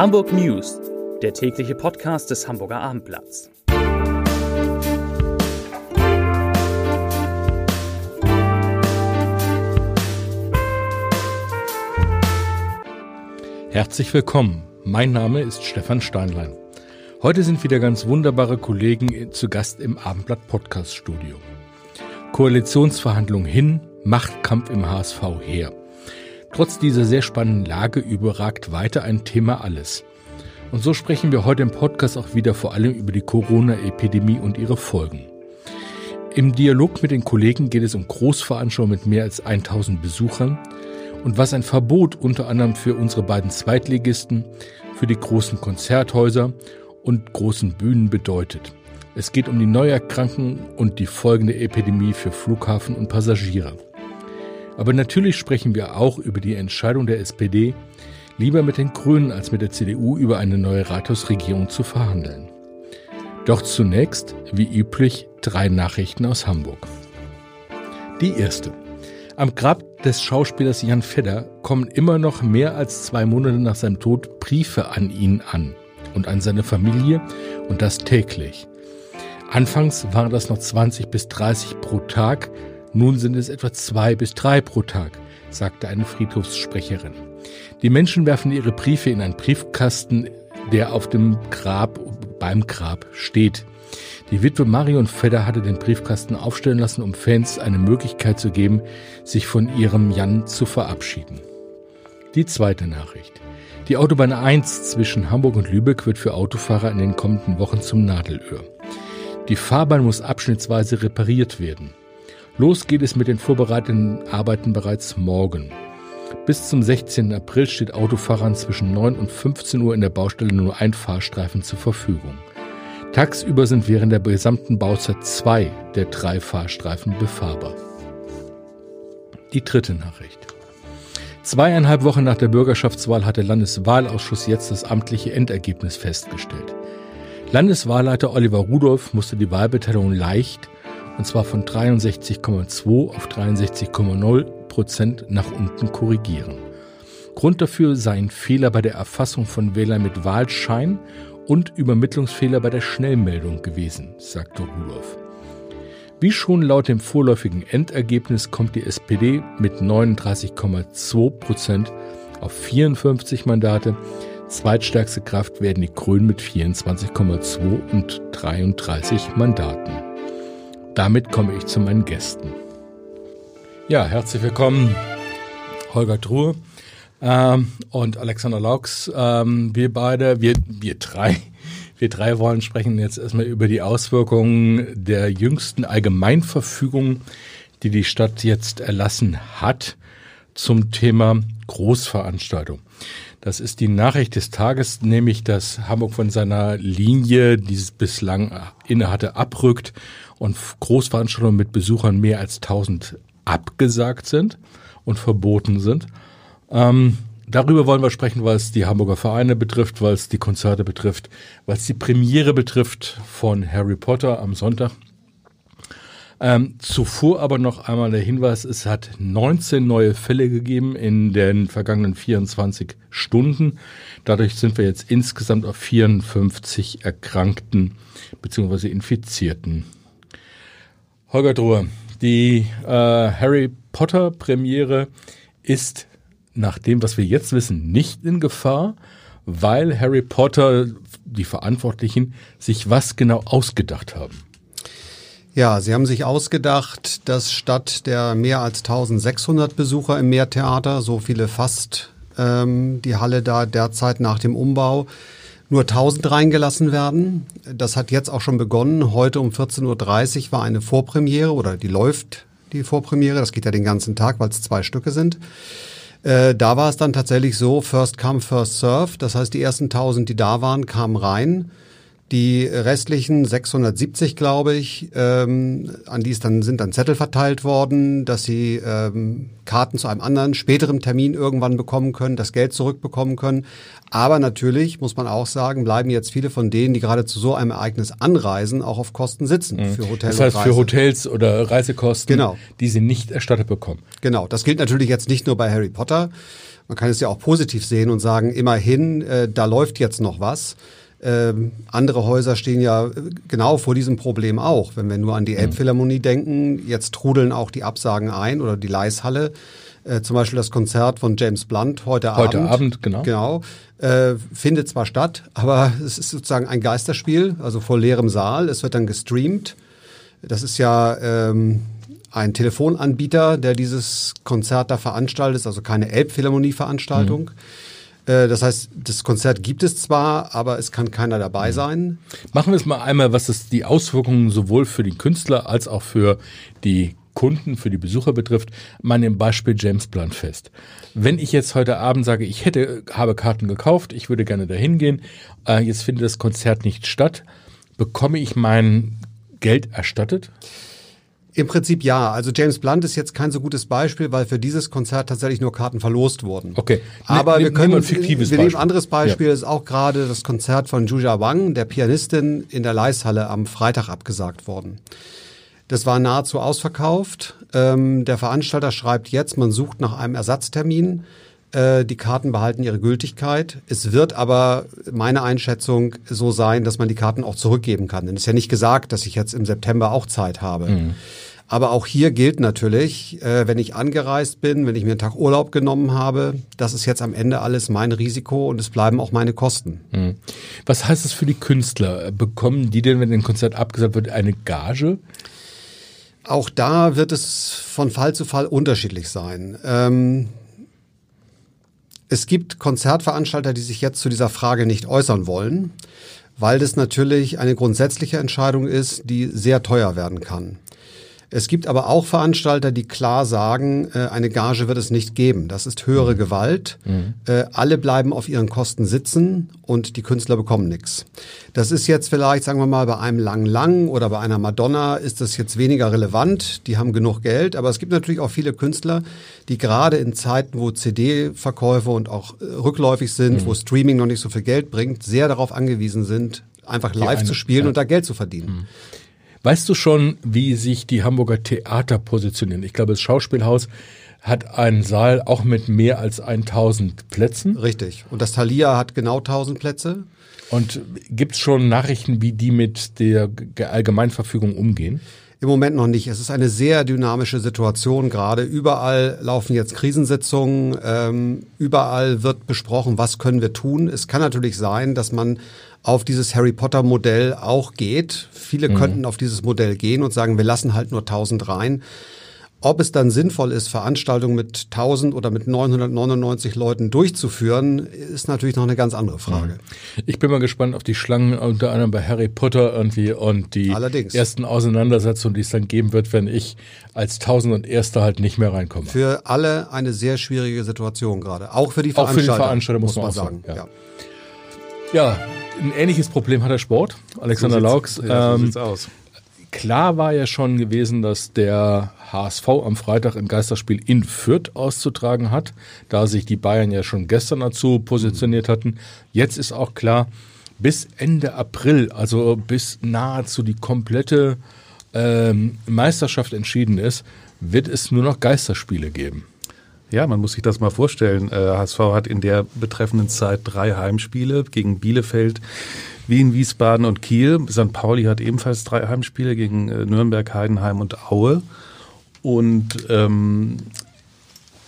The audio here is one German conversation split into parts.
Hamburg News, der tägliche Podcast des Hamburger Abendblatts. Herzlich willkommen. Mein Name ist Stefan Steinlein. Heute sind wieder ganz wunderbare Kollegen zu Gast im Abendblatt Podcast Studio. Koalitionsverhandlungen hin, Machtkampf im HSV her. Trotz dieser sehr spannenden Lage überragt weiter ein Thema alles. Und so sprechen wir heute im Podcast auch wieder vor allem über die Corona-Epidemie und ihre Folgen. Im Dialog mit den Kollegen geht es um Großveranstaltungen mit mehr als 1000 Besuchern und was ein Verbot unter anderem für unsere beiden Zweitligisten, für die großen Konzerthäuser und großen Bühnen bedeutet. Es geht um die Neuerkrankungen und die folgende Epidemie für Flughafen und Passagiere. Aber natürlich sprechen wir auch über die Entscheidung der SPD, lieber mit den Grünen als mit der CDU über eine neue Rathausregierung zu verhandeln. Doch zunächst, wie üblich, drei Nachrichten aus Hamburg. Die erste. Am Grab des Schauspielers Jan Fedder kommen immer noch mehr als zwei Monate nach seinem Tod Briefe an ihn an und an seine Familie und das täglich. Anfangs waren das noch 20 bis 30 pro Tag, nun sind es etwa zwei bis drei pro Tag, sagte eine Friedhofssprecherin. Die Menschen werfen ihre Briefe in einen Briefkasten, der auf dem Grab, beim Grab steht. Die Witwe Marion Fedder hatte den Briefkasten aufstellen lassen, um Fans eine Möglichkeit zu geben, sich von ihrem Jan zu verabschieden. Die zweite Nachricht. Die Autobahn 1 zwischen Hamburg und Lübeck wird für Autofahrer in den kommenden Wochen zum Nadelöhr. Die Fahrbahn muss abschnittsweise repariert werden. Los geht es mit den vorbereitenden Arbeiten bereits morgen. Bis zum 16. April steht Autofahrern zwischen 9 und 15 Uhr in der Baustelle nur ein Fahrstreifen zur Verfügung. Tagsüber sind während der gesamten Bauzeit zwei der drei Fahrstreifen befahrbar. Die dritte Nachricht. Zweieinhalb Wochen nach der Bürgerschaftswahl hat der Landeswahlausschuss jetzt das amtliche Endergebnis festgestellt. Landeswahlleiter Oliver Rudolph musste die Wahlbeteiligung leicht und zwar von 63,2 auf 63,0 Prozent nach unten korrigieren. Grund dafür seien Fehler bei der Erfassung von Wählern mit Wahlschein und Übermittlungsfehler bei der Schnellmeldung gewesen, sagte Rudolph. Wie schon laut dem vorläufigen Endergebnis kommt die SPD mit 39,2 Prozent auf 54 Mandate. Zweitstärkste Kraft werden die Grünen mit 24,2 und 33 Mandaten. Damit komme ich zu meinen Gästen. Ja, herzlich willkommen, Holger Truhe ähm, und Alexander Laux. Ähm, wir beide, wir, wir drei, wir drei wollen sprechen jetzt erstmal über die Auswirkungen der jüngsten Allgemeinverfügung, die die Stadt jetzt erlassen hat zum Thema Großveranstaltung. Das ist die Nachricht des Tages, nämlich dass Hamburg von seiner Linie, die es bislang innehatte, abrückt und Großveranstaltungen mit Besuchern mehr als 1000 abgesagt sind und verboten sind. Ähm, darüber wollen wir sprechen, weil es die Hamburger Vereine betrifft, weil es die Konzerte betrifft, weil es die Premiere betrifft von Harry Potter am Sonntag. Ähm, zuvor aber noch einmal der Hinweis, es hat 19 neue Fälle gegeben in den vergangenen 24 Stunden. Dadurch sind wir jetzt insgesamt auf 54 Erkrankten bzw. Infizierten Holger Drohe, die äh, Harry Potter Premiere ist nach dem, was wir jetzt wissen, nicht in Gefahr, weil Harry Potter, die Verantwortlichen, sich was genau ausgedacht haben. Ja, sie haben sich ausgedacht, dass statt der mehr als 1600 Besucher im Meertheater, so viele fast ähm, die Halle da derzeit nach dem Umbau, nur 1000 reingelassen werden. Das hat jetzt auch schon begonnen. Heute um 14.30 Uhr war eine Vorpremiere oder die läuft die Vorpremiere. Das geht ja den ganzen Tag, weil es zwei Stücke sind. Äh, da war es dann tatsächlich so, first come, first serve. Das heißt, die ersten 1000, die da waren, kamen rein. Die restlichen 670, glaube ich, ähm, an die es dann sind dann Zettel verteilt worden, dass sie ähm, Karten zu einem anderen späteren Termin irgendwann bekommen können, das Geld zurückbekommen können. Aber natürlich muss man auch sagen, bleiben jetzt viele von denen, die gerade zu so einem Ereignis anreisen, auch auf Kosten sitzen mhm. für Hotels. Das heißt für Hotels oder Reisekosten, genau. die sie nicht erstattet bekommen. Genau, das gilt natürlich jetzt nicht nur bei Harry Potter. Man kann es ja auch positiv sehen und sagen, immerhin, äh, da läuft jetzt noch was. Ähm, andere Häuser stehen ja äh, genau vor diesem Problem auch. Wenn wir nur an die mhm. Elbphilharmonie denken, jetzt trudeln auch die Absagen ein oder die Leishalle. Äh, zum Beispiel das Konzert von James Blunt heute, heute Abend. Heute Abend, genau. Genau. Äh, findet zwar statt, aber es ist sozusagen ein Geisterspiel, also vor leerem Saal. Es wird dann gestreamt. Das ist ja ähm, ein Telefonanbieter, der dieses Konzert da veranstaltet, also keine Elbphilharmonie-Veranstaltung. Mhm. Äh, das heißt, das Konzert gibt es zwar, aber es kann keiner dabei sein. Machen wir es mal einmal, was es die Auswirkungen sowohl für den Künstler als auch für die Kunden, für die Besucher betrifft, mal im Beispiel James Blunt fest. Wenn ich jetzt heute Abend sage, ich hätte, habe Karten gekauft, ich würde gerne dahin gehen, äh, jetzt findet das Konzert nicht statt, bekomme ich mein Geld erstattet? Im Prinzip ja. Also James Blunt ist jetzt kein so gutes Beispiel, weil für dieses Konzert tatsächlich nur Karten verlost wurden. Okay. Aber ne, wir können ein fiktives wir nehmen ein anderes Beispiel ja. ist auch gerade das Konzert von Juja Wang, der Pianistin in der Leishalle am Freitag abgesagt worden. Das war nahezu ausverkauft. Ähm, der Veranstalter schreibt jetzt, man sucht nach einem Ersatztermin. Äh, die Karten behalten ihre Gültigkeit. Es wird aber meine Einschätzung so sein, dass man die Karten auch zurückgeben kann. Denn es ist ja nicht gesagt, dass ich jetzt im September auch Zeit habe. Mhm. Aber auch hier gilt natürlich, äh, wenn ich angereist bin, wenn ich mir einen Tag Urlaub genommen habe, das ist jetzt am Ende alles mein Risiko und es bleiben auch meine Kosten. Mhm. Was heißt das für die Künstler? Bekommen die denn, wenn ein Konzert abgesagt wird, eine Gage? Auch da wird es von Fall zu Fall unterschiedlich sein. Ähm, es gibt Konzertveranstalter, die sich jetzt zu dieser Frage nicht äußern wollen, weil das natürlich eine grundsätzliche Entscheidung ist, die sehr teuer werden kann. Es gibt aber auch Veranstalter, die klar sagen, äh, eine Gage wird es nicht geben. Das ist höhere mhm. Gewalt. Mhm. Äh, alle bleiben auf ihren Kosten sitzen und die Künstler bekommen nichts. Das ist jetzt vielleicht, sagen wir mal, bei einem Lang Lang oder bei einer Madonna ist das jetzt weniger relevant. Die haben genug Geld. Aber es gibt natürlich auch viele Künstler, die gerade in Zeiten, wo CD-Verkäufe und auch äh, rückläufig sind, mhm. wo Streaming noch nicht so viel Geld bringt, sehr darauf angewiesen sind, einfach live eine, zu spielen ja. und da Geld zu verdienen. Weißt du schon, wie sich die Hamburger Theater positionieren? Ich glaube, das Schauspielhaus hat einen Saal auch mit mehr als 1000 Plätzen. Richtig. Und das Thalia hat genau 1000 Plätze. Und gibt es schon Nachrichten, wie die mit der Allgemeinverfügung umgehen? Im Moment noch nicht. Es ist eine sehr dynamische Situation gerade. Überall laufen jetzt Krisensitzungen. Ähm, überall wird besprochen, was können wir tun. Es kann natürlich sein, dass man auf dieses Harry Potter Modell auch geht. Viele mhm. könnten auf dieses Modell gehen und sagen, wir lassen halt nur 1000 rein. Ob es dann sinnvoll ist, Veranstaltungen mit 1000 oder mit 999 Leuten durchzuführen, ist natürlich noch eine ganz andere Frage. Mhm. Ich bin mal gespannt auf die Schlangen unter anderem bei Harry Potter irgendwie und die Allerdings. ersten Auseinandersetzungen, die es dann geben wird, wenn ich als Tausend und Erster halt nicht mehr reinkomme. Für alle eine sehr schwierige Situation gerade. Auch für die Veranstalter. Auch für die Veranstalter muss man, muss man sagen. sagen. Ja. ja. Ein ähnliches Problem hat der Sport. Alexander so Laux. Ja, so ähm, sieht's aus. Klar war ja schon gewesen, dass der HSV am Freitag im Geisterspiel in Fürth auszutragen hat, da sich die Bayern ja schon gestern dazu positioniert hatten. Jetzt ist auch klar, bis Ende April, also bis nahezu die komplette ähm, Meisterschaft entschieden ist, wird es nur noch Geisterspiele geben. Ja, man muss sich das mal vorstellen. Äh, HSV hat in der betreffenden Zeit drei Heimspiele gegen Bielefeld, Wien, Wiesbaden und Kiel. St. Pauli hat ebenfalls drei Heimspiele gegen äh, Nürnberg, Heidenheim und Aue. Und ähm,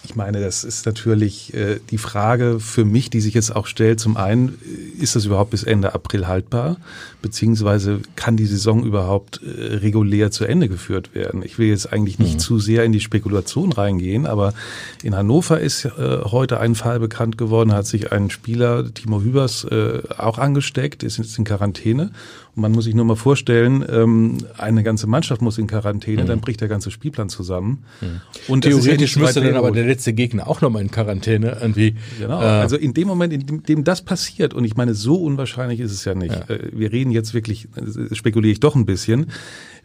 ich meine, das ist natürlich äh, die Frage für mich, die sich jetzt auch stellt. Zum einen, äh, ist das überhaupt bis Ende April haltbar? Beziehungsweise kann die Saison überhaupt äh, regulär zu Ende geführt werden? Ich will jetzt eigentlich nicht mhm. zu sehr in die Spekulation reingehen, aber in Hannover ist äh, heute ein Fall bekannt geworden, hat sich ein Spieler, Timo Hübers, äh, auch angesteckt, ist jetzt in Quarantäne und man muss sich nur mal vorstellen, ähm, eine ganze Mannschaft muss in Quarantäne, mhm. dann bricht der ganze Spielplan zusammen. Mhm. Und theoretisch müsste dann aber der letzte Gegner auch nochmal in Quarantäne irgendwie. Genau. Äh, also in dem Moment, in dem, dem, das passiert, und ich meine, so unwahrscheinlich ist es ja nicht. Ja. Äh, wir reden jetzt wirklich, äh, spekuliere ich doch ein bisschen.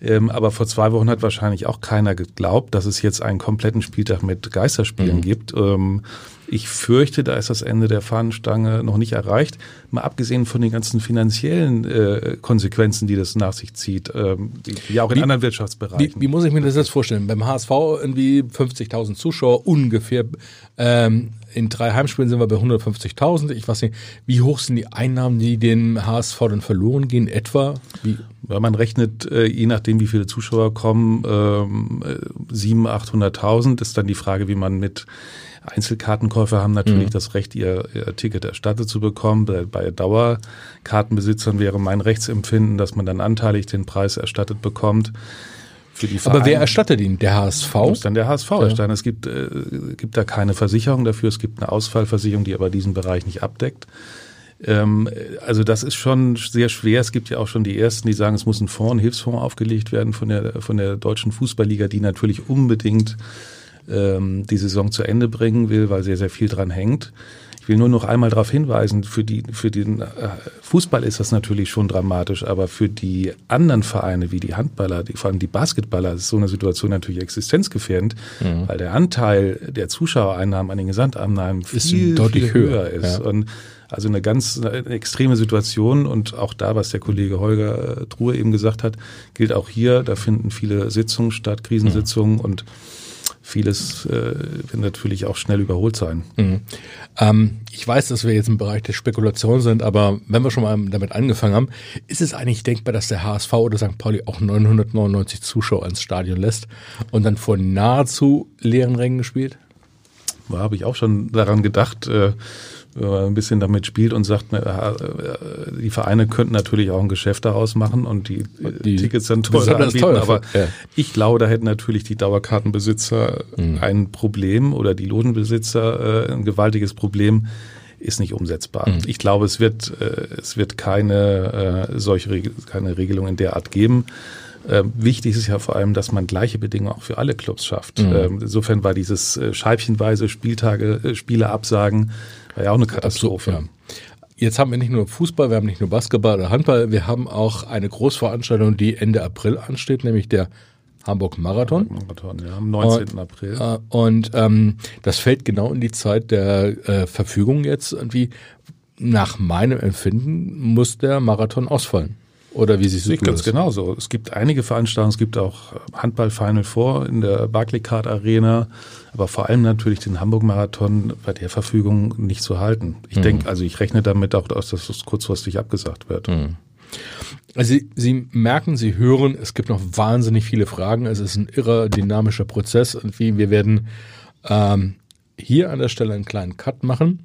Ähm, aber vor zwei Wochen hat wahrscheinlich auch keiner geglaubt, dass es jetzt einen kompletten Spieltag mit Geisterspielen mhm. gibt. Ähm, ich fürchte, da ist das Ende der Fahnenstange noch nicht erreicht. Mal abgesehen von den ganzen finanziellen äh, Konsequenzen, die das nach sich zieht, ähm, ja auch in wie, anderen Wirtschaftsbereichen. Wie, wie, muss ich mir das jetzt vorstellen? Beim HSV irgendwie 50.000 Zuschauer ungefähr. Ähm, in drei Heimspielen sind wir bei 150.000. Ich weiß nicht, wie hoch sind die Einnahmen, die den HSV dann verloren gehen, etwa? Wie? Ja, man rechnet, äh, je nachdem, wie viele Zuschauer kommen, ähm, 700.000, 800.000 ist dann die Frage, wie man mit Einzelkartenkäufer haben natürlich mhm. das Recht, ihr, ihr, Ticket erstattet zu bekommen. Bei, bei Dauerkartenbesitzern wäre mein Rechtsempfinden, dass man dann anteilig den Preis erstattet bekommt. Für die Aber wer erstattet ihn? Der HSV? Muss dann der HSV ja. erstatten. Es gibt, äh, gibt da keine Versicherung dafür. Es gibt eine Ausfallversicherung, die aber diesen Bereich nicht abdeckt. Ähm, also das ist schon sehr schwer. Es gibt ja auch schon die ersten, die sagen, es muss ein Fonds, ein Hilfsfonds aufgelegt werden von der, von der deutschen Fußballliga, die natürlich unbedingt ähm, die Saison zu Ende bringen will, weil sehr, sehr viel dran hängt. Ich will nur noch einmal darauf hinweisen, für, die, für den äh, Fußball ist das natürlich schon dramatisch, aber für die anderen Vereine wie die Handballer, die, vor allem die Basketballer, ist so eine Situation natürlich existenzgefährdend, mhm. weil der Anteil der Zuschauereinnahmen an den Gesamteinnahmen viel, deutlich viel höher, höher ist. Ja. Und also eine ganz eine extreme Situation und auch da, was der Kollege Holger äh, Truhe eben gesagt hat, gilt auch hier. Da finden viele Sitzungen statt, Krisensitzungen mhm. und vieles äh, wird natürlich auch schnell überholt sein. Mhm. Ähm, ich weiß, dass wir jetzt im Bereich der Spekulation sind, aber wenn wir schon mal damit angefangen haben, ist es eigentlich denkbar, dass der HSV oder St. Pauli auch 999 Zuschauer ins Stadion lässt und dann vor nahezu leeren Rängen spielt? Da habe ich auch schon daran gedacht. Äh, ein bisschen damit spielt und sagt, äh, die Vereine könnten natürlich auch ein Geschäft daraus machen und die, die Tickets dann teurer anbieten. Teuer aber ja. ich glaube, da hätten natürlich die Dauerkartenbesitzer mhm. ein Problem oder die Logenbesitzer äh, ein gewaltiges Problem ist nicht umsetzbar. Mhm. Ich glaube, es wird, äh, es wird keine solche keine Regelung in der Art geben. Ähm, wichtig ist ja vor allem, dass man gleiche Bedingungen auch für alle Clubs schafft. Mhm. Ähm, insofern war dieses scheibchenweise Spieltage, Spiele absagen war ja auch eine Katastrophe. Absolut, ja. Jetzt haben wir nicht nur Fußball, wir haben nicht nur Basketball oder Handball, wir haben auch eine Großveranstaltung, die Ende April ansteht, nämlich der Hamburg Marathon. Marathon, ja, am 19. Und, April. Äh, und ähm, das fällt genau in die Zeit der äh, Verfügung jetzt irgendwie. Nach meinem Empfinden muss der Marathon ausfallen. Oder wie siehst du das? Ganz genauso. Es gibt einige Veranstaltungen, es gibt auch Handball Final Four in der Barclaycard Arena, aber vor allem natürlich den Hamburg Marathon bei der Verfügung nicht zu halten. Ich mhm. denke, also ich rechne damit auch, dass das kurzfristig abgesagt wird. Mhm. Also Sie, Sie merken, Sie hören, es gibt noch wahnsinnig viele Fragen. Es ist ein irrer dynamischer Prozess und wie wir werden ähm, hier an der Stelle einen kleinen Cut machen.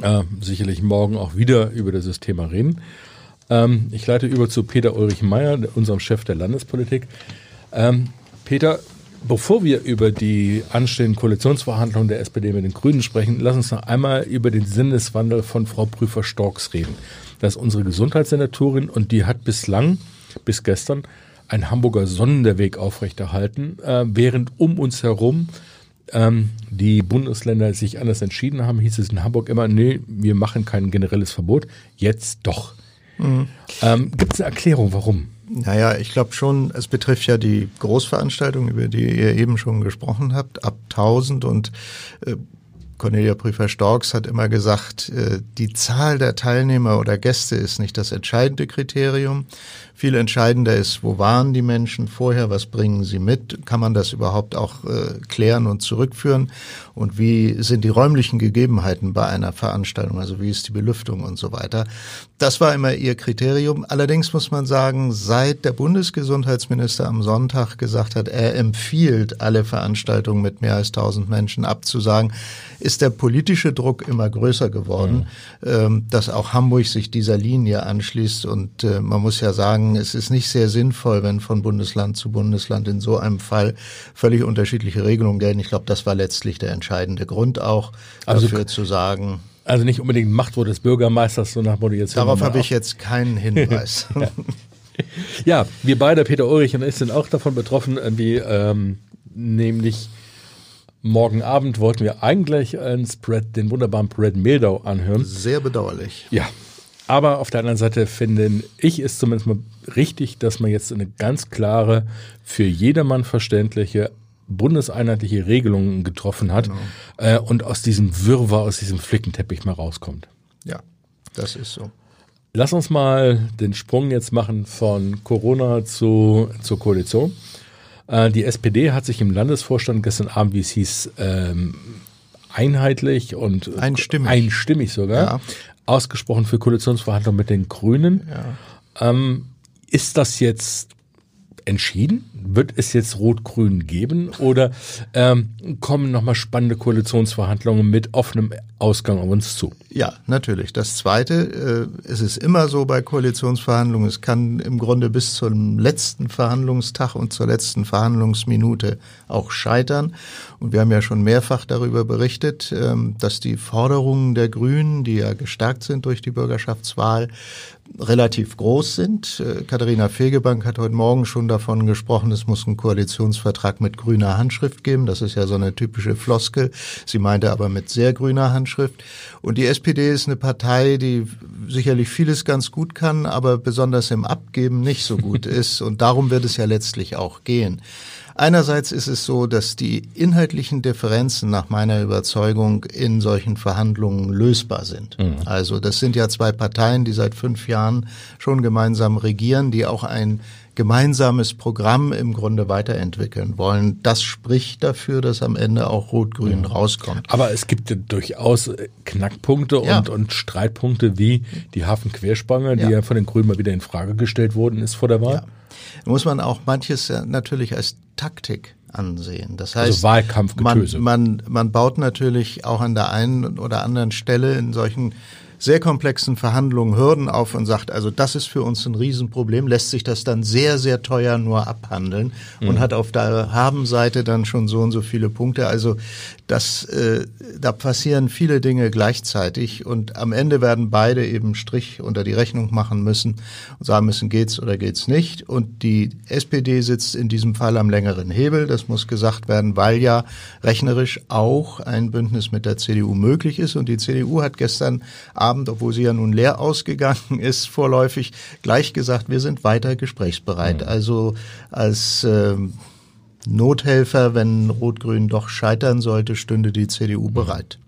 Äh, sicherlich morgen auch wieder über dieses Thema reden. Ähm, ich leite über zu Peter Ulrich Meyer, unserem Chef der Landespolitik. Ähm, Peter, bevor wir über die anstehenden Koalitionsverhandlungen der SPD mit den Grünen sprechen, lass uns noch einmal über den Sinneswandel von Frau Prüfer-Storks reden. Das ist unsere Gesundheitssenatorin und die hat bislang, bis gestern, einen Hamburger Sonderweg aufrechterhalten, äh, während um uns herum ähm, die Bundesländer sich anders entschieden haben, hieß es in Hamburg immer, nee, wir machen kein generelles Verbot, jetzt doch. Mhm. Ähm, Gibt es eine Erklärung, warum? Naja, ich glaube schon, es betrifft ja die Großveranstaltung, über die ihr eben schon gesprochen habt, ab 1000 und äh, Cornelia Prüfer-Storks hat immer gesagt, äh, die Zahl der Teilnehmer oder Gäste ist nicht das entscheidende Kriterium. Viel entscheidender ist, wo waren die Menschen vorher, was bringen sie mit, kann man das überhaupt auch äh, klären und zurückführen und wie sind die räumlichen Gegebenheiten bei einer Veranstaltung, also wie ist die Belüftung und so weiter. Das war immer ihr Kriterium. Allerdings muss man sagen, seit der Bundesgesundheitsminister am Sonntag gesagt hat, er empfiehlt, alle Veranstaltungen mit mehr als 1000 Menschen abzusagen, ist der politische Druck immer größer geworden, mhm. dass auch Hamburg sich dieser Linie anschließt. Und äh, man muss ja sagen, es ist nicht sehr sinnvoll, wenn von Bundesland zu Bundesland in so einem Fall völlig unterschiedliche Regelungen gelten. Ich glaube, das war letztlich der entscheidende Grund auch also, dafür zu sagen. Also nicht unbedingt Machtwort des Bürgermeisters, so nach Motto jetzt. Darauf habe ich jetzt keinen Hinweis. ja. ja. wir beide, Peter Ulrich und ich, sind auch davon betroffen, irgendwie, ähm, nämlich Morgen Abend wollten wir eigentlich einen Spread, den wunderbaren Spread Mildau anhören. Sehr bedauerlich. Ja. Aber auf der anderen Seite finde ich es zumindest mal richtig, dass man jetzt eine ganz klare, für jedermann verständliche, bundeseinheitliche Regelung getroffen hat Genau. äh, und aus diesem Wirrwarr, aus diesem Flickenteppich mal rauskommt. Ja, das ist so. Lass uns mal den Sprung jetzt machen von Corona zu, zur Koalition. Äh, die SPD hat sich im Landesvorstand gestern Abend, wie es hieß, ähm, einheitlich und Einstimmig. einstimmig sogar Ja. ausgesprochen für Koalitionsverhandlungen mit den Grünen. Ja. Ähm, ist das jetzt entschieden? Wird es jetzt Rot-Grün geben oder ähm, kommen nochmal spannende Koalitionsverhandlungen mit offenem Ausgang auf uns zu? Ja, natürlich. Das Zweite, äh, es ist immer so bei Koalitionsverhandlungen, es kann im Grunde bis zum letzten Verhandlungstag und zur letzten Verhandlungsminute auch scheitern. Und wir haben ja schon mehrfach darüber berichtet, ähm, dass die Forderungen der Grünen, die ja gestärkt sind durch die Bürgerschaftswahl, relativ groß sind. Äh, Katharina Fegebank hat heute Morgen schon davon gesprochen, es muss einen Koalitionsvertrag mit grüner Handschrift geben. Das ist ja so eine typische Floskel. Sie meinte aber mit sehr grüner Handschrift. Und die SPD ist eine Partei, die sicherlich vieles ganz gut kann, aber besonders im Abgeben nicht so gut ist. Und darum wird es ja letztlich auch gehen. Einerseits ist es so, dass die inhaltlichen Differenzen nach meiner Überzeugung in solchen Verhandlungen lösbar sind. Also das sind ja zwei Parteien, die seit fünf Jahren schon gemeinsam regieren, die auch ein gemeinsames Programm im Grunde weiterentwickeln wollen. Das spricht dafür, dass am Ende auch Rot-Grün rauskommt. Aber es gibt ja durchaus äh, Knackpunkte Ja. und, und Streitpunkte wie die Hafenquerspange, die Ja. ja von den Grünen mal wieder in Frage gestellt worden ist vor der Wahl. Ja. Muss man auch manches natürlich als Taktik ansehen. Das heißt, Also Wahlkampfgetöse. Man, man, man baut natürlich auch an der einen oder anderen Stelle in solchen sehr komplexen Verhandlungen Hürden auf und sagt, also das ist für uns ein Riesenproblem, lässt sich das dann sehr, sehr teuer nur abhandeln und hat auf der Habenseite dann schon so und so viele Punkte. Also das, äh, da passieren viele Dinge gleichzeitig und am Ende werden beide eben Strich unter die Rechnung machen müssen und sagen müssen, geht's oder geht's nicht. Und die SPD sitzt in diesem Fall am längeren Hebel, das muss gesagt werden, weil ja rechnerisch auch ein Bündnis mit der CDU möglich ist. Und die CDU hat gestern Abend, obwohl sie ja nun leer ausgegangen ist, vorläufig gleich gesagt, wir sind weiter gesprächsbereit. Also als ähm, Nothelfer, wenn Rot-Grün doch scheitern sollte, stünde die CDU bereit.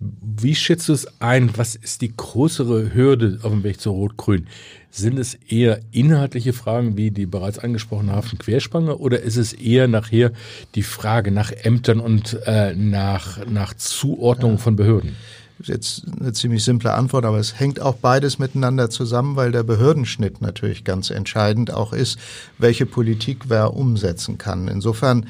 Wie schätzt du es ein? Was ist die größere Hürde auf dem Weg zu Rot-Grün? Sind es eher inhaltliche Fragen wie die bereits angesprochene Hafenquerspange oder ist es eher nachher die Frage nach Ämtern und äh, nach, nach Zuordnung von Behörden? Jetzt eine ziemlich simple Antwort, aber es hängt auch beides miteinander zusammen, weil der Behördenschnitt natürlich ganz entscheidend auch ist, welche Politik wer umsetzen kann. Insofern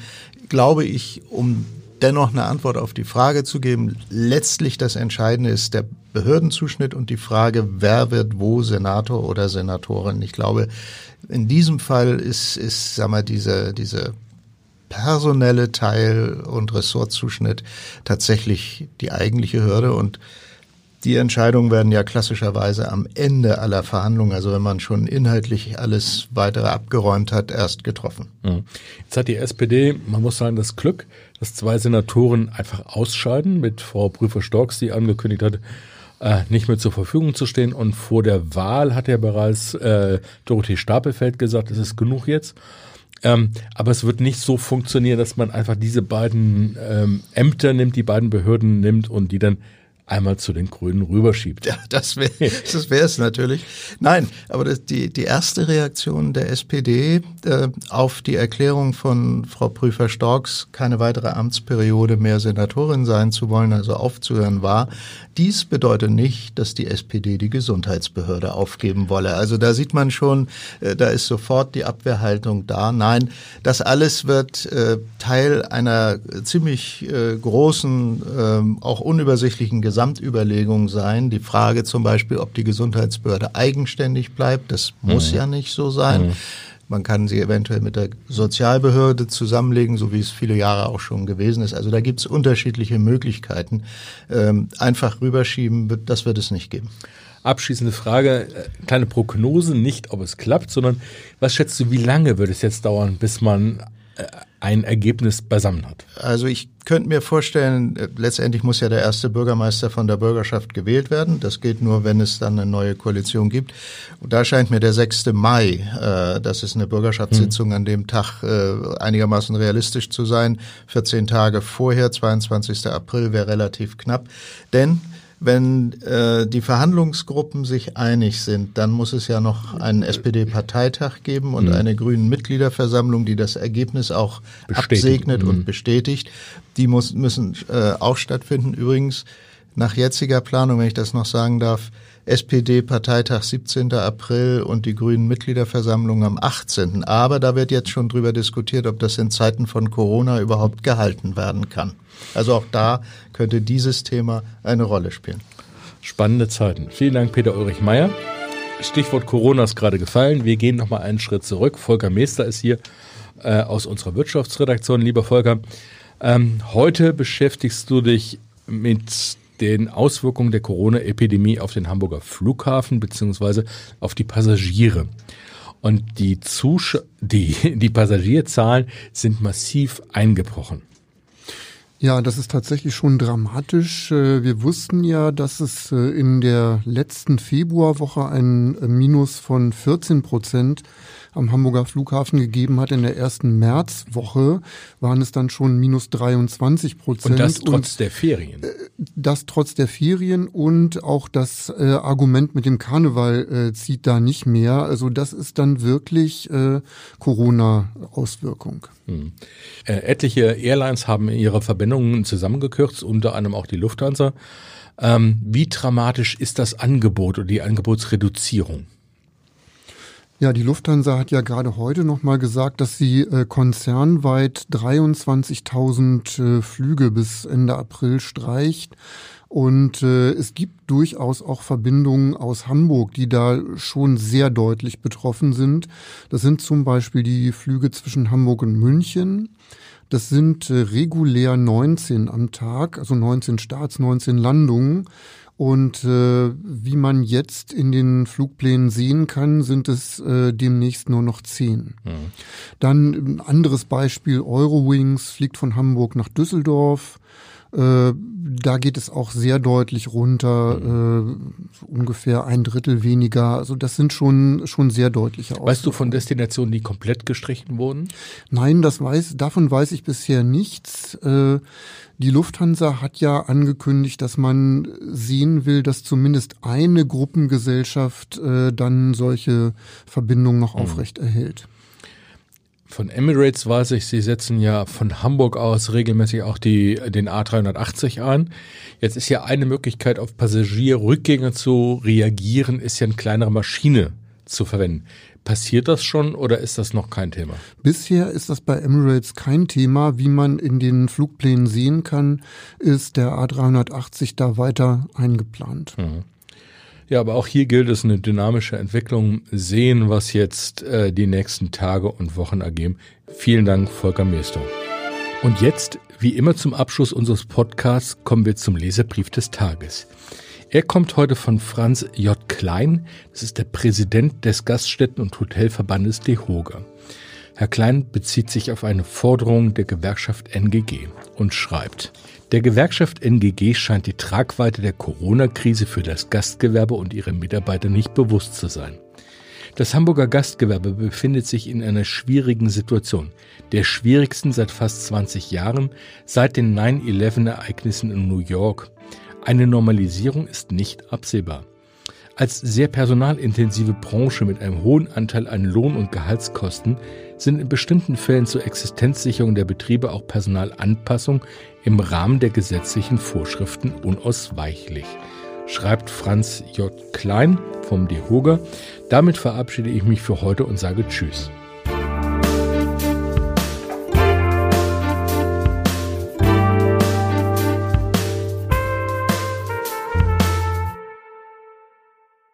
glaube ich, um dennoch eine Antwort auf die Frage zu geben, letztlich das Entscheidende ist der Behördenzuschnitt und die Frage, wer wird wo Senator oder Senatorin. Ich glaube, in diesem Fall ist, ist sag mal, diese, diese personelle Teil und Ressortzuschnitt tatsächlich die eigentliche Hürde und die Entscheidungen werden ja klassischerweise am Ende aller Verhandlungen, also wenn man schon inhaltlich alles weitere abgeräumt hat, erst getroffen. Mhm. Jetzt hat die SPD, man muss sagen, das Glück, dass zwei Senatoren einfach ausscheiden, mit Frau Prüfer-Storks, die angekündigt hat, äh, nicht mehr zur Verfügung zu stehen. Und vor der Wahl hat ja bereits äh, Dorothee Stapelfeld gesagt, es ist genug jetzt. Ähm, aber es wird nicht so funktionieren, dass man einfach diese beiden ähm, Ämter nimmt, die beiden Behörden nimmt und die dann einmal zu den Grünen rüberschiebt. Ja, das wäre das wäre es natürlich. Nein, aber das, die, die erste Reaktion der SPD äh, auf die Erklärung von Frau Prüfer-Storks, keine weitere Amtsperiode mehr Senatorin sein zu wollen, also aufzuhören, war, dies bedeutet nicht, dass die SPD die Gesundheitsbehörde aufgeben wolle. Also da sieht man schon, äh, da ist sofort die Abwehrhaltung da. Nein, das alles wird äh, Teil einer ziemlich äh, großen, äh, auch unübersichtlichen Gesamtüberlegung sein. Die Frage zum Beispiel, ob die Gesundheitsbehörde eigenständig bleibt, das muss ja nicht so sein. Man kann sie eventuell mit der Sozialbehörde zusammenlegen, so wie es viele Jahre auch schon gewesen ist. Also da gibt es unterschiedliche Möglichkeiten. Ähm, einfach rüberschieben, das wird es nicht geben. Abschließende Frage, äh, kleine Prognose, nicht ob es klappt, sondern was schätzt du, wie lange wird es jetzt dauern, bis man äh, ein Ergebnis beisammen hat? Also ich könnte mir vorstellen, äh, letztendlich muss ja der erste Bürgermeister von der Bürgerschaft gewählt werden. Das geht nur, wenn es dann eine neue Koalition gibt. Und da scheint mir der 6. Mai, äh, das ist eine Bürgerschaftssitzung an dem Tag, äh, einigermaßen realistisch zu sein. 14 Tage vorher, 22. April, wäre relativ knapp. Denn wenn äh, die Verhandlungsgruppen sich einig sind, dann muss es ja noch einen SPD-Parteitag geben und mhm. eine grünen Mitgliederversammlung, die das Ergebnis auch bestätigt. absegnet mhm. und bestätigt. Die muss, müssen äh, auch stattfinden. Übrigens, nach jetziger Planung, wenn ich das noch sagen darf, SPD-Parteitag 17. April und die Grünen Mitgliederversammlung am 18. Aber da wird jetzt schon drüber diskutiert, ob das in Zeiten von Corona überhaupt gehalten werden kann. Also auch da könnte dieses Thema eine Rolle spielen. Spannende Zeiten. Vielen Dank, Peter Ulrich Meyer. Stichwort Corona ist gerade gefallen. Wir gehen nochmal einen Schritt zurück. Volker Meester ist hier äh, aus unserer Wirtschaftsredaktion. Lieber Volker, ähm, heute beschäftigst du dich mit den Auswirkungen der Corona-Epidemie auf den Hamburger Flughafen beziehungsweise auf die Passagiere. Und die, Zusch die, die Passagierzahlen sind massiv eingebrochen. Ja, das ist tatsächlich schon dramatisch. Äh, wir wussten ja, dass es äh, in der letzten Februarwoche ein äh, Minus von 14 Prozent am Hamburger Flughafen gegeben hat. In der ersten Märzwoche waren es dann schon minus 23 Prozent. Und das trotz und, der Ferien. Äh, das trotz der Ferien und auch das äh, Argument mit dem Karneval äh, zieht da nicht mehr. Also das ist dann wirklich äh, Corona-Auswirkung. Hm. Äh, etliche Airlines haben ihre Verbindungen zusammengekürzt, unter anderem auch die Lufthansa. Ähm, wie dramatisch ist das Angebot oder die Angebotsreduzierung? Ja, die Lufthansa hat ja gerade heute nochmal gesagt, dass sie äh, konzernweit 23.000 äh, Flüge bis Ende April streicht. Und äh, es gibt durchaus auch Verbindungen aus Hamburg, die da schon sehr deutlich betroffen sind. Das sind zum Beispiel die Flüge zwischen Hamburg und München. Das sind äh, regulär 19 am Tag, also 19 Starts, 19 Landungen. Und äh, wie man jetzt in den Flugplänen sehen kann, sind es äh, demnächst nur noch zehn. Mhm. Dann ein anderes Beispiel, Eurowings fliegt von Hamburg nach Düsseldorf. Äh, da geht es auch sehr deutlich runter, mhm. äh, ungefähr ein Drittel weniger. Also das sind schon schon sehr deutliche Auswirkungen. Weißt du von Destinationen, die komplett gestrichen wurden? Nein, das weiß, davon weiß ich bisher nichts. Äh, die Lufthansa hat ja angekündigt, dass man sehen will, dass zumindest eine Gruppengesellschaft äh, dann solche Verbindungen noch mhm. aufrecht erhält. Von Emirates weiß ich, sie setzen ja von Hamburg aus regelmäßig auch die, den A380 ein. Jetzt ist ja eine Möglichkeit, auf Passagierrückgänge zu reagieren, ist ja eine kleinere Maschine zu verwenden. Passiert das schon oder ist das noch kein Thema? Bisher ist das bei Emirates kein Thema. Wie man in den Flugplänen sehen kann, ist der A380 da weiter eingeplant. Mhm. Ja, aber auch hier gilt es eine dynamische Entwicklung. Sehen, was jetzt äh, die nächsten Tage und Wochen ergeben. Vielen Dank, Volker Meester. Und jetzt, wie immer zum Abschluss unseres Podcasts, kommen wir zum Leserbrief des Tages. Er kommt heute von Franz J. Klein. Das ist der Präsident des Gaststätten- und Hotelverbandes DEHOGA. Herr Klein bezieht sich auf eine Forderung der Gewerkschaft NGG und schreibt, der Gewerkschaft NGG scheint die Tragweite der Corona-Krise für das Gastgewerbe und ihre Mitarbeiter nicht bewusst zu sein. Das Hamburger Gastgewerbe befindet sich in einer schwierigen Situation, der schwierigsten seit fast 20 Jahren, seit den 9-11-Ereignissen in New York eine Normalisierung ist nicht absehbar. Als sehr personalintensive Branche mit einem hohen Anteil an Lohn- und Gehaltskosten sind in bestimmten Fällen zur Existenzsicherung der Betriebe auch Personalanpassung im Rahmen der gesetzlichen Vorschriften unausweichlich, schreibt Franz J. Klein vom DEHOGA. Damit verabschiede ich mich für heute und sage Tschüss.